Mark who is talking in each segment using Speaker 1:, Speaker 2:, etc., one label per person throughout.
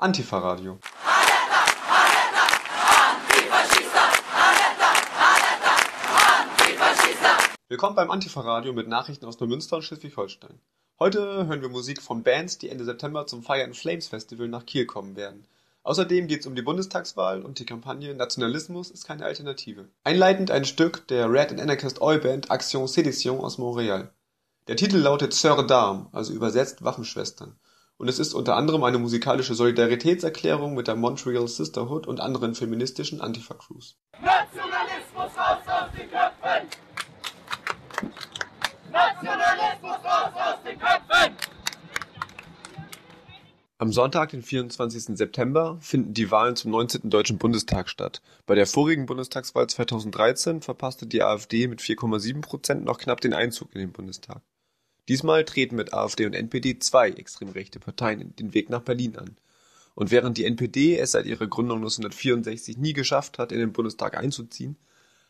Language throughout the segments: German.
Speaker 1: Antifa-Radio. Willkommen beim Antifa-Radio mit Nachrichten aus Neumünster und Schleswig-Holstein. Heute hören wir Musik von Bands, die Ende September zum Fire and Flames Festival nach Kiel kommen werden. Außerdem geht es um die Bundestagswahl und die Kampagne Nationalismus ist keine Alternative. Einleitend ein Stück der Red and Anarchist Oi Band Action Sédition aus Montreal. Der Titel lautet Sœurs d'Armes, also übersetzt Waffenschwestern und es ist unter anderem eine musikalische Solidaritätserklärung mit der Montreal Sisterhood und anderen feministischen Antifa-Crews. Nationalismus raus aus den Köpfen! Nationalismus raus aus den Köpfen! Am Sonntag, den 24. September, finden die Wahlen zum 19. Deutschen Bundestag statt. Bei der vorigen Bundestagswahl 2013 verpasste die AfD mit 4,7 Prozent noch knapp den Einzug in den Bundestag. Diesmal treten mit AfD und NPD zwei extrem rechte Parteien den Weg nach Berlin an. Und während die NPD es seit ihrer Gründung 1964 nie geschafft hat, in den Bundestag einzuziehen,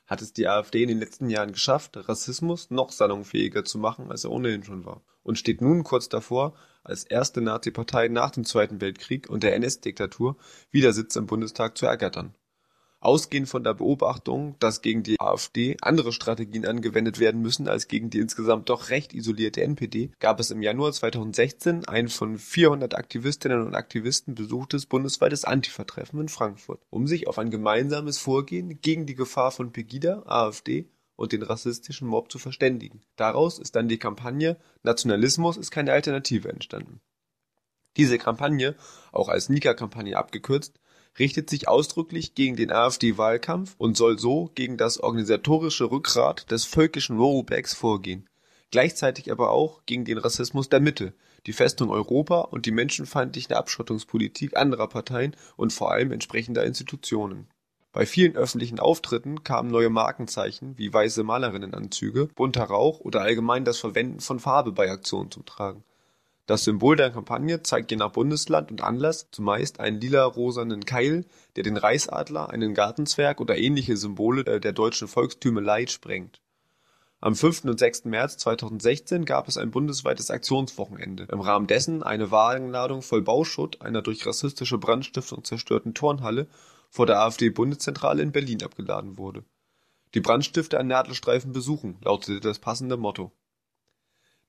Speaker 1: hat es die AfD in den letzten Jahren geschafft, Rassismus noch salonfähiger zu machen, als er ohnehin schon war, und steht nun kurz davor, als erste Nazi-Partei nach dem Zweiten Weltkrieg und der NS-Diktatur wieder Sitz im Bundestag zu ergattern Ausgehend von der Beobachtung, dass gegen die AfD andere Strategien angewendet werden müssen als gegen die insgesamt doch recht isolierte NPD, gab es im Januar 2016 ein von 400 Aktivistinnen und Aktivisten besuchtes bundesweites Antifa-Treffen in Frankfurt, um sich auf ein gemeinsames Vorgehen gegen die Gefahr von Pegida, AfD und den rassistischen Mob zu verständigen. Daraus ist dann die Kampagne Nationalismus ist keine Alternative entstanden. Diese Kampagne, auch als Nika-Kampagne abgekürzt, richtet sich ausdrücklich gegen den AfD-Wahlkampf und soll so gegen das organisatorische Rückgrat des völkischen Rollbacks vorgehen, gleichzeitig aber auch gegen den Rassismus der Mitte, die Festung Europa und die menschenfeindliche Abschottungspolitik anderer Parteien und vor allem entsprechender Institutionen. Bei vielen öffentlichen Auftritten kamen neue Markenzeichen wie weiße Malerinnenanzüge, bunter Rauch oder allgemein das Verwenden von Farbe bei Aktionen zum Tragen das Symbol der Kampagne zeigt je nach Bundesland und Anlass zumeist einen lila-rosanen Keil, der den Reichsadler, einen Gartenzwerg oder ähnliche Symbole der deutschen Volkstümelei sprengt. Am 5. und 6. März 2016 gab es ein bundesweites Aktionswochenende, im Rahmen dessen eine Wagenladung voll Bauschutt einer durch rassistische Brandstiftung zerstörten Turnhalle vor der AfD-Bundeszentrale in Berlin abgeladen wurde. Die Brandstifter an Nadelstreifen besuchen, lautete das passende Motto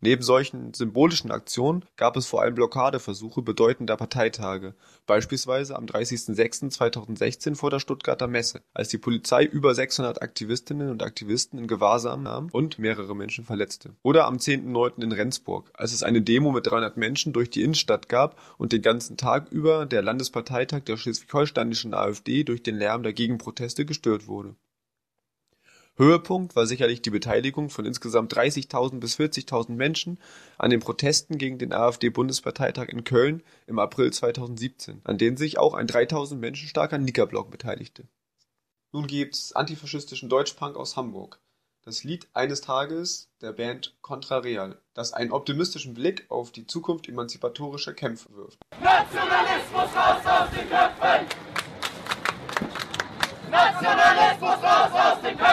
Speaker 1: Neben solchen symbolischen Aktionen gab es vor allem Blockadeversuche bedeutender Parteitage, beispielsweise am 30.06.2016 vor der Stuttgarter Messe, als die Polizei über 600 Aktivistinnen und Aktivisten in Gewahrsam nahm und mehrere Menschen verletzte. Oder am 10.09. in Rendsburg, als es eine Demo mit 300 Menschen durch die Innenstadt gab und den ganzen Tag über der Landesparteitag der schleswig-holsteinischen AfD durch den Lärm der Gegenproteste gestört wurde Höhepunkt war sicherlich die Beteiligung von insgesamt 30.000 bis 40.000 Menschen an den Protesten gegen den AfD-Bundesparteitag in Köln im April 2017, an denen sich auch ein 3.000 Menschen starker Nika-Block beteiligte. Nun gibt's antifaschistischen Deutschpunk aus Hamburg. Das Lied Eines Tages der Band Contrareal, das einen optimistischen Blick auf die Zukunft emanzipatorischer Kämpfe wirft. Nationalismus raus aus den Köpfen! Nationalismus raus aus den Köpfen!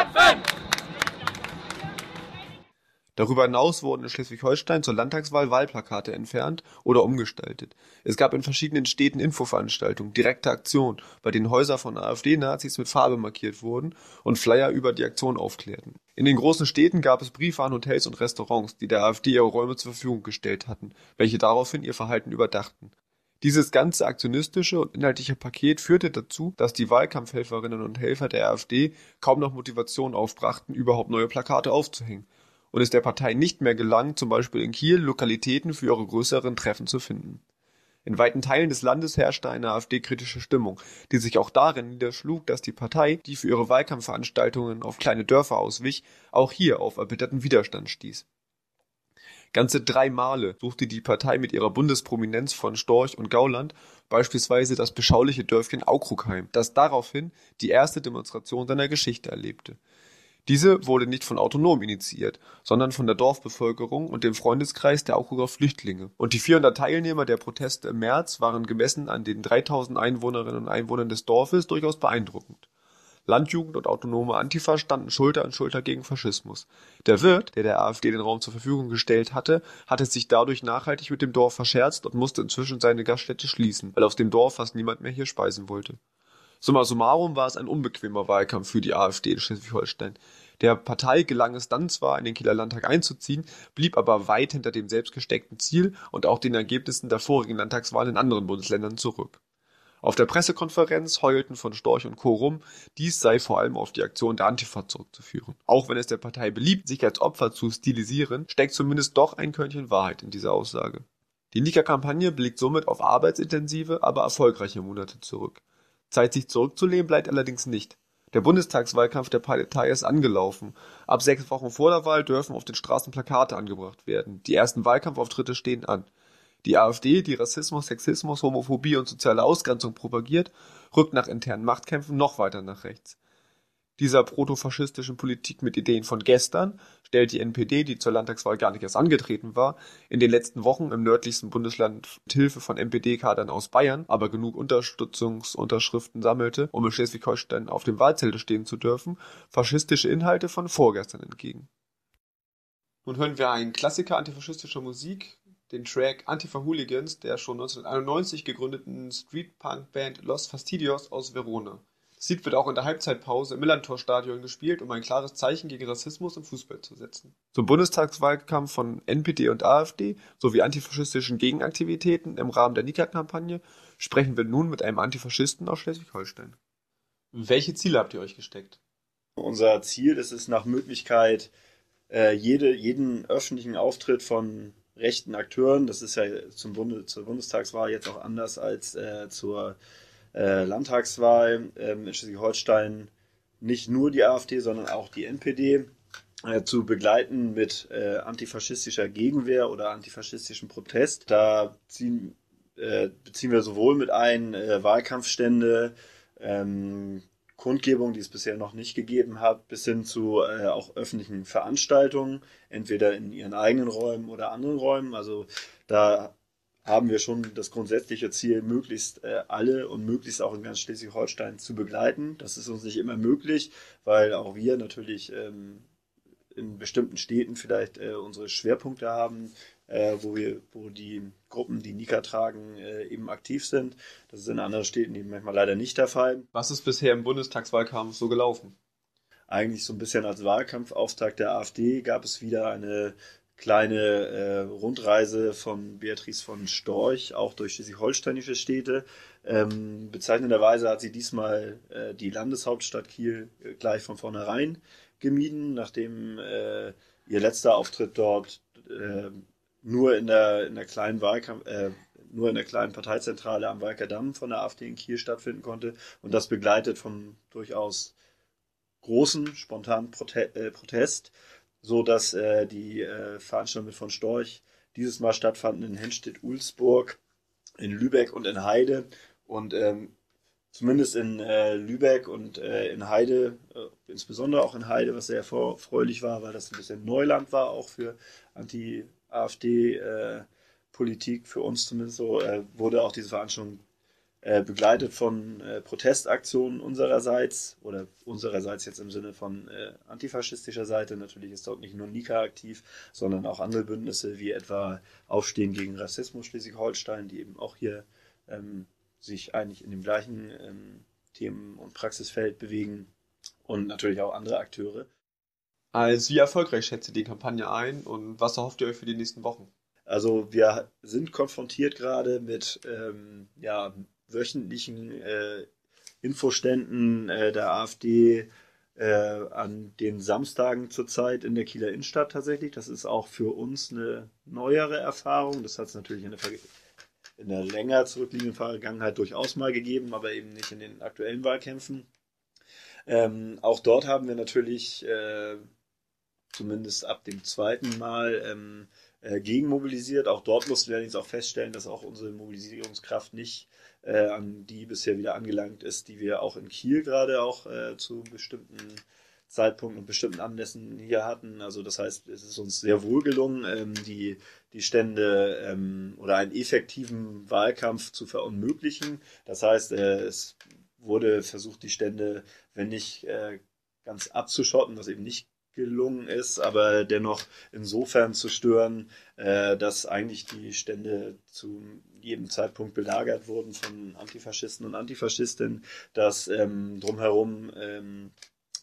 Speaker 1: Darüber hinaus wurden in Schleswig-Holstein zur Landtagswahl Wahlplakate entfernt oder umgestaltet. Es gab in verschiedenen Städten Infoveranstaltungen, direkte Aktionen, bei denen Häuser von AfD-Nazis mit Farbe markiert wurden und Flyer über die Aktion aufklärten. In den großen Städten gab es Briefe an Hotels und Restaurants, die der AfD ihre Räume zur Verfügung gestellt hatten, welche daraufhin ihr Verhalten überdachten. Dieses ganze aktionistische und inhaltliche Paket führte dazu, dass die Wahlkampfhelferinnen und Helfer der AfD kaum noch Motivation aufbrachten, überhaupt neue Plakate aufzuhängen, und es der Partei nicht mehr gelang, zum Beispiel in Kiel Lokalitäten für ihre größeren Treffen zu finden. In weiten Teilen des Landes herrschte eine AfD-kritische Stimmung, die sich auch darin niederschlug, dass die Partei, die für ihre Wahlkampfveranstaltungen auf kleine Dörfer auswich, auch hier auf erbitterten Widerstand stieß Ganze drei Male suchte die Partei mit ihrer Bundesprominenz von Storch und Gauland beispielsweise das beschauliche Dörfchen Aukrugheim, das daraufhin die erste Demonstration seiner Geschichte erlebte. Diese wurde nicht von Autonom initiiert, sondern von der Dorfbevölkerung und dem Freundeskreis der Aukrugger Flüchtlinge, und die 400 Teilnehmer der Proteste im März waren gemessen an den 3000 Einwohnerinnen und Einwohnern des Dorfes durchaus beeindruckend Landjugend und autonome Antifa standen Schulter an Schulter gegen Faschismus. Der Wirt, der der AfD den Raum zur Verfügung gestellt hatte, hatte sich dadurch nachhaltig mit dem Dorf verscherzt und musste inzwischen seine Gaststätte schließen, weil aus dem Dorf fast niemand mehr hier speisen wollte. Summa summarum war es ein unbequemer Wahlkampf für die AfD in Schleswig-Holstein. Der Partei gelang es dann zwar, in den Kieler Landtag einzuziehen, blieb aber weit hinter dem selbst gesteckten Ziel und auch den Ergebnissen der vorigen Landtagswahlen in anderen Bundesländern zurück. Auf der Pressekonferenz heulten von Storch und Co. rum, dies sei vor allem auf die Aktion der Antifa zurückzuführen. Auch wenn es der Partei beliebt, sich als Opfer zu stilisieren, steckt zumindest doch ein Körnchen Wahrheit in dieser Aussage. Die Nika-Kampagne blickt somit auf arbeitsintensive, aber erfolgreiche Monate zurück. Zeit, sich zurückzulehnen, bleibt allerdings nicht. Der Bundestagswahlkampf der Partei ist angelaufen. Ab sechs Wochen vor der Wahl dürfen auf den Straßen Plakate angebracht werden. Die ersten Wahlkampfauftritte stehen an. Die AfD, die Rassismus, Sexismus, Homophobie und soziale Ausgrenzung propagiert, rückt nach internen Machtkämpfen noch weiter nach rechts. Dieser protofaschistischen Politik mit Ideen von gestern stellt die NPD, die zur Landtagswahl gar nicht erst angetreten war, in den letzten Wochen im nördlichsten Bundesland mit Hilfe von NPD-Kadern aus Bayern, aber genug Unterstützungsunterschriften sammelte, um in Schleswig-Holstein auf dem Wahlzettel stehen zu dürfen, faschistische Inhalte von vorgestern entgegen. Nun hören wir einen Klassiker antifaschistischer Musik, den Track Antifa Hooligans der schon 1991 gegründeten Street-Punk-Band Los Fastidios aus Verona. Lied wird auch in der Halbzeitpause im Millantor-Stadion gespielt, um ein klares Zeichen gegen Rassismus im Fußball zu setzen. Zum Bundestagswahlkampf von NPD und AfD sowie antifaschistischen Gegenaktivitäten im Rahmen der Nika-Kampagne sprechen wir nun mit einem Antifaschisten aus Schleswig-Holstein. Welche Ziele habt ihr euch gesteckt?
Speaker 2: Unser Ziel ist es nach Möglichkeit, äh, jede, jeden öffentlichen Auftritt von rechten Akteuren. Das ist ja zum Bunde, zur Bundestagswahl jetzt auch anders als äh, zur äh, Landtagswahl ähm, in Schleswig-Holstein. Nicht nur die AfD, sondern auch die NPD äh, zu begleiten mit äh, antifaschistischer Gegenwehr oder antifaschistischem Protest. Da ziehen, äh, beziehen wir sowohl mit ein äh, Wahlkampfstände, ähm, Kundgebung, die es bisher noch nicht gegeben hat, bis hin zu äh, auch öffentlichen Veranstaltungen, entweder in ihren eigenen Räumen oder anderen Räumen. Also da haben wir schon das grundsätzliche Ziel, möglichst äh, alle und möglichst auch in ganz Schleswig-Holstein zu begleiten. Das ist uns nicht immer möglich, weil auch wir natürlich ähm, in bestimmten Städten vielleicht äh, unsere Schwerpunkte haben, äh, wo wir, wo die Gruppen, die Nika tragen, äh, eben aktiv sind. Das ist in anderen Städten eben manchmal leider nicht der Fall.
Speaker 1: Was ist bisher im Bundestagswahlkampf so gelaufen?
Speaker 2: Eigentlich so ein bisschen als Wahlkampfauftakt der AfD gab es wieder eine kleine äh, Rundreise von Beatrice von Storch, auch durch schleswig-holsteinische Städte. Ähm, bezeichnenderweise hat sie diesmal äh, die Landeshauptstadt Kiel äh, gleich von vornherein gemieden, nachdem äh, ihr letzter Auftritt dort äh, nur in der, in der kleinen Wahlkampf, äh, nur in der kleinen Parteizentrale am Walker Damm von der AfD in Kiel stattfinden konnte und das begleitet vom durchaus großen, spontanen Prote Protest, so dass äh, die äh, Veranstaltungen von Storch dieses Mal stattfanden in Henstedt-Ulzburg, in Lübeck und in Heide. Und ähm, zumindest in äh, Lübeck und äh, in Heide, äh, insbesondere auch in Heide, was sehr erfreulich war, weil das ein bisschen Neuland war, auch für Anti- AfD-Politik, für uns zumindest so, äh, wurde auch diese Veranstaltung äh, begleitet von äh, Protestaktionen unsererseits oder unsererseits jetzt im Sinne von äh, antifaschistischer Seite. Natürlich ist dort nicht nur Nika aktiv, sondern auch andere Bündnisse wie etwa Aufstehen gegen Rassismus Schleswig-Holstein, die eben auch hier ähm, sich eigentlich in dem gleichen ähm, Themen- und Praxisfeld bewegen und natürlich auch andere Akteure.
Speaker 1: Also wie erfolgreich schätzt ihr die Kampagne ein und was erhofft ihr euch für die nächsten Wochen?
Speaker 2: Also wir sind konfrontiert gerade mit ähm, ja, wöchentlichen äh, Infoständen äh, der AfD äh, an den Samstagen zurzeit in der Kieler Innenstadt tatsächlich. Das ist auch für uns eine neuere Erfahrung. Das hat es natürlich in der, in der länger zurückliegenden Vergangenheit durchaus mal gegeben, aber eben nicht in den aktuellen Wahlkämpfen. Ähm, auch dort haben wir natürlich äh, zumindest ab dem zweiten Mal ähm, äh, gegenmobilisiert. Auch dort mussten wir allerdings auch feststellen, dass auch unsere Mobilisierungskraft nicht an die bisher wieder angelangt ist, die wir auch in Kiel gerade auch äh, zu bestimmten Zeitpunkten und bestimmten Anlässen hier hatten. Also das heißt, es ist uns sehr wohl gelungen, ähm, die, die Stände ähm, oder einen effektiven Wahlkampf zu verunmöglichen. Das heißt, äh, es wurde versucht, die Stände, wenn nicht äh, ganz abzuschotten, was eben nicht gelungen ist, aber dennoch insofern zu stören, äh, dass eigentlich die Stände zu jedem Zeitpunkt belagert wurden von Antifaschisten und Antifaschistinnen, dass ähm, drumherum ähm,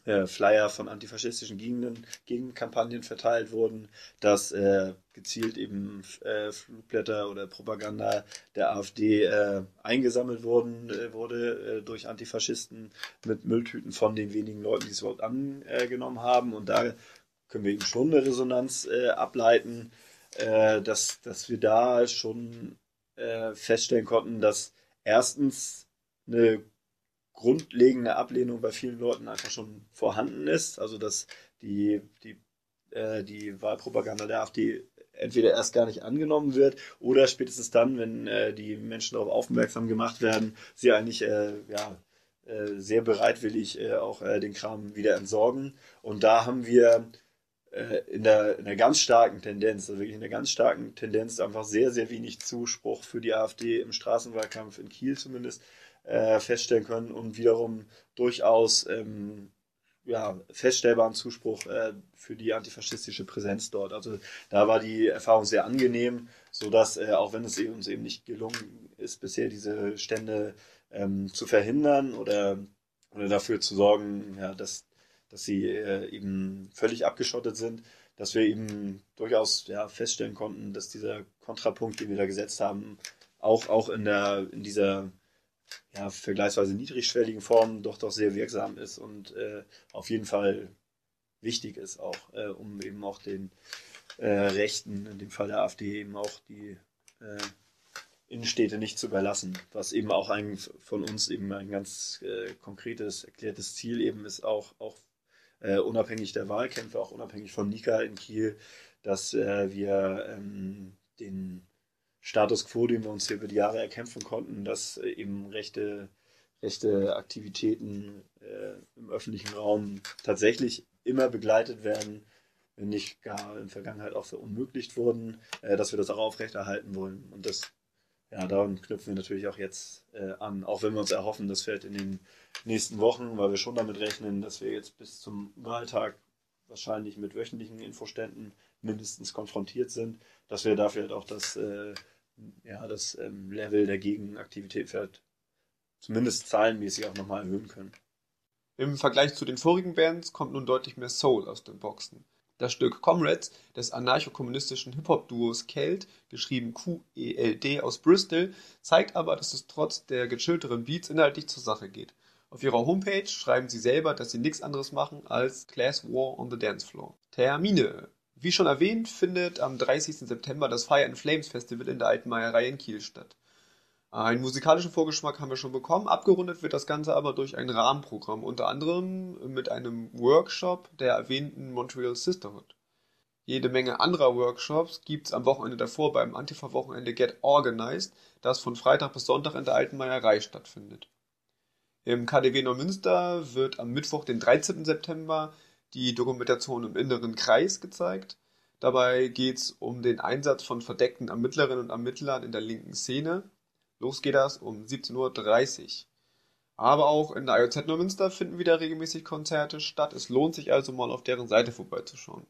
Speaker 2: äh, Flyer von antifaschistischen Gegenden, Gegenkampagnen verteilt wurden, dass äh, gezielt eben äh, Flugblätter oder Propaganda der AfD äh, eingesammelt wurden, äh, wurde äh, durch Antifaschisten mit Mülltüten von den wenigen Leuten, die es überhaupt angenommen haben. Und da können wir eben schon eine Resonanz ableiten, dass, dass wir da schon äh, feststellen konnten, dass erstens eine grundlegende Ablehnung bei vielen Leuten einfach schon vorhanden ist. Also dass die, die, äh, die Wahlpropaganda der AfD entweder erst gar nicht angenommen wird oder spätestens dann, wenn äh, die Menschen darauf aufmerksam gemacht werden, sie eigentlich äh, ja, äh, sehr bereitwillig äh, auch den Kram wieder entsorgen. Und da haben wir in der, in der ganz starken Tendenz, also wirklich in der ganz starken Tendenz, einfach sehr, sehr wenig Zuspruch für die AfD im Straßenwahlkampf in Kiel zumindest äh, feststellen können und wiederum durchaus ähm, ja, feststellbaren Zuspruch äh, für die antifaschistische Präsenz dort. Also da war die Erfahrung sehr angenehm, sodass, äh, auch wenn es uns eben nicht gelungen ist, bisher diese Stände ähm, zu verhindern oder, oder dafür zu sorgen, ja, dass, dass sie äh, eben völlig abgeschottet sind, dass wir eben durchaus ja, feststellen konnten, dass dieser Kontrapunkt, den wir da gesetzt haben, auch, auch in, der, in dieser ja, vergleichsweise niedrigschwelligen Formen doch doch sehr wirksam ist und äh, auf jeden Fall wichtig ist auch, äh, um eben auch den äh, Rechten, in dem Fall der AfD, eben auch die äh, Innenstädte nicht zu überlassen, was eben auch ein von uns eben ein ganz äh, konkretes, erklärtes Ziel eben ist, auch, auch äh, unabhängig der Wahlkämpfe, auch unabhängig von Nika in Kiel, dass wir ähm, den Status quo, den wir uns hier über die Jahre erkämpfen konnten, dass äh, eben rechte, rechte Aktivitäten äh, im öffentlichen Raum tatsächlich immer begleitet werden, wenn nicht gar in der Vergangenheit auch verunmöglicht wurden, äh, dass wir das auch aufrechterhalten wollen. Und das, ja, daran knüpfen wir natürlich auch jetzt äh, an, auch wenn wir uns erhoffen, das fällt in den nächsten Wochen, weil wir schon damit rechnen, dass wir jetzt bis zum Wahltag wahrscheinlich mit wöchentlichen Infoständen mindestens konfrontiert sind, dass wir dafür halt auch das äh, ja, das ähm, Level der Gegenaktivität vielleicht zumindest zahlenmäßig auch nochmal erhöhen können.
Speaker 1: Im Vergleich zu den vorigen Bands kommt nun deutlich mehr Soul aus den Boxen. Das Stück Comrades des anarcho-kommunistischen Hip-Hop-Duos Kelt, geschrieben Q-E-L-D aus Bristol, zeigt aber, dass es trotz der gechillteren Beats inhaltlich zur Sache geht. Auf ihrer Homepage schreiben sie selber, dass sie nichts anderes machen als Class War on the Dance Floor. Termine wie schon erwähnt, findet am 30. September das Fire in Flames Festival in der Alten Meierei in Kiel statt. Einen musikalischen Vorgeschmack haben wir schon bekommen, abgerundet wird das Ganze aber durch ein Rahmenprogramm, unter anderem mit einem Workshop der erwähnten Montreal Sisterhood. Jede Menge anderer Workshops gibt's am Wochenende davor beim Antifa-Wochenende Get Organized, das von Freitag bis Sonntag in der Alten Meierei stattfindet. Im KDW Neumünster wird am Mittwoch, den 13. September, die Dokumentation im Inneren Kreis gezeigt. Dabei geht es um den Einsatz von verdeckten Ermittlerinnen und Ermittlern in der linken Szene. Los geht das um 17.30 Uhr. Aber auch in der IOZ Neumünster finden wieder regelmäßig Konzerte statt. Es lohnt sich also mal auf deren Seite vorbeizuschauen.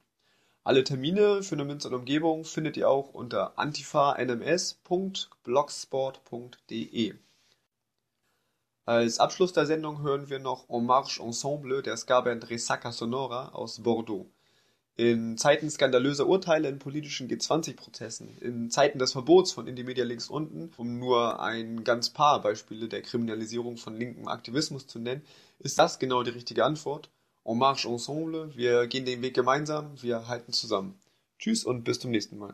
Speaker 1: Alle Termine für Neumünster und Umgebung findet ihr auch unter antifa-nms.blogsport.de. Als Abschluss der Sendung hören wir noch En Marche Ensemble der Ska-Band Resaca Sonora aus Bordeaux. In Zeiten skandalöser Urteile in politischen G20-Prozessen, in Zeiten des Verbots von Indie Media links unten, um nur ein ganz paar Beispiele der Kriminalisierung von linkem Aktivismus zu nennen, ist das genau die richtige Antwort. En Marche Ensemble, wir gehen den Weg gemeinsam, wir halten zusammen. Tschüss und bis zum nächsten Mal.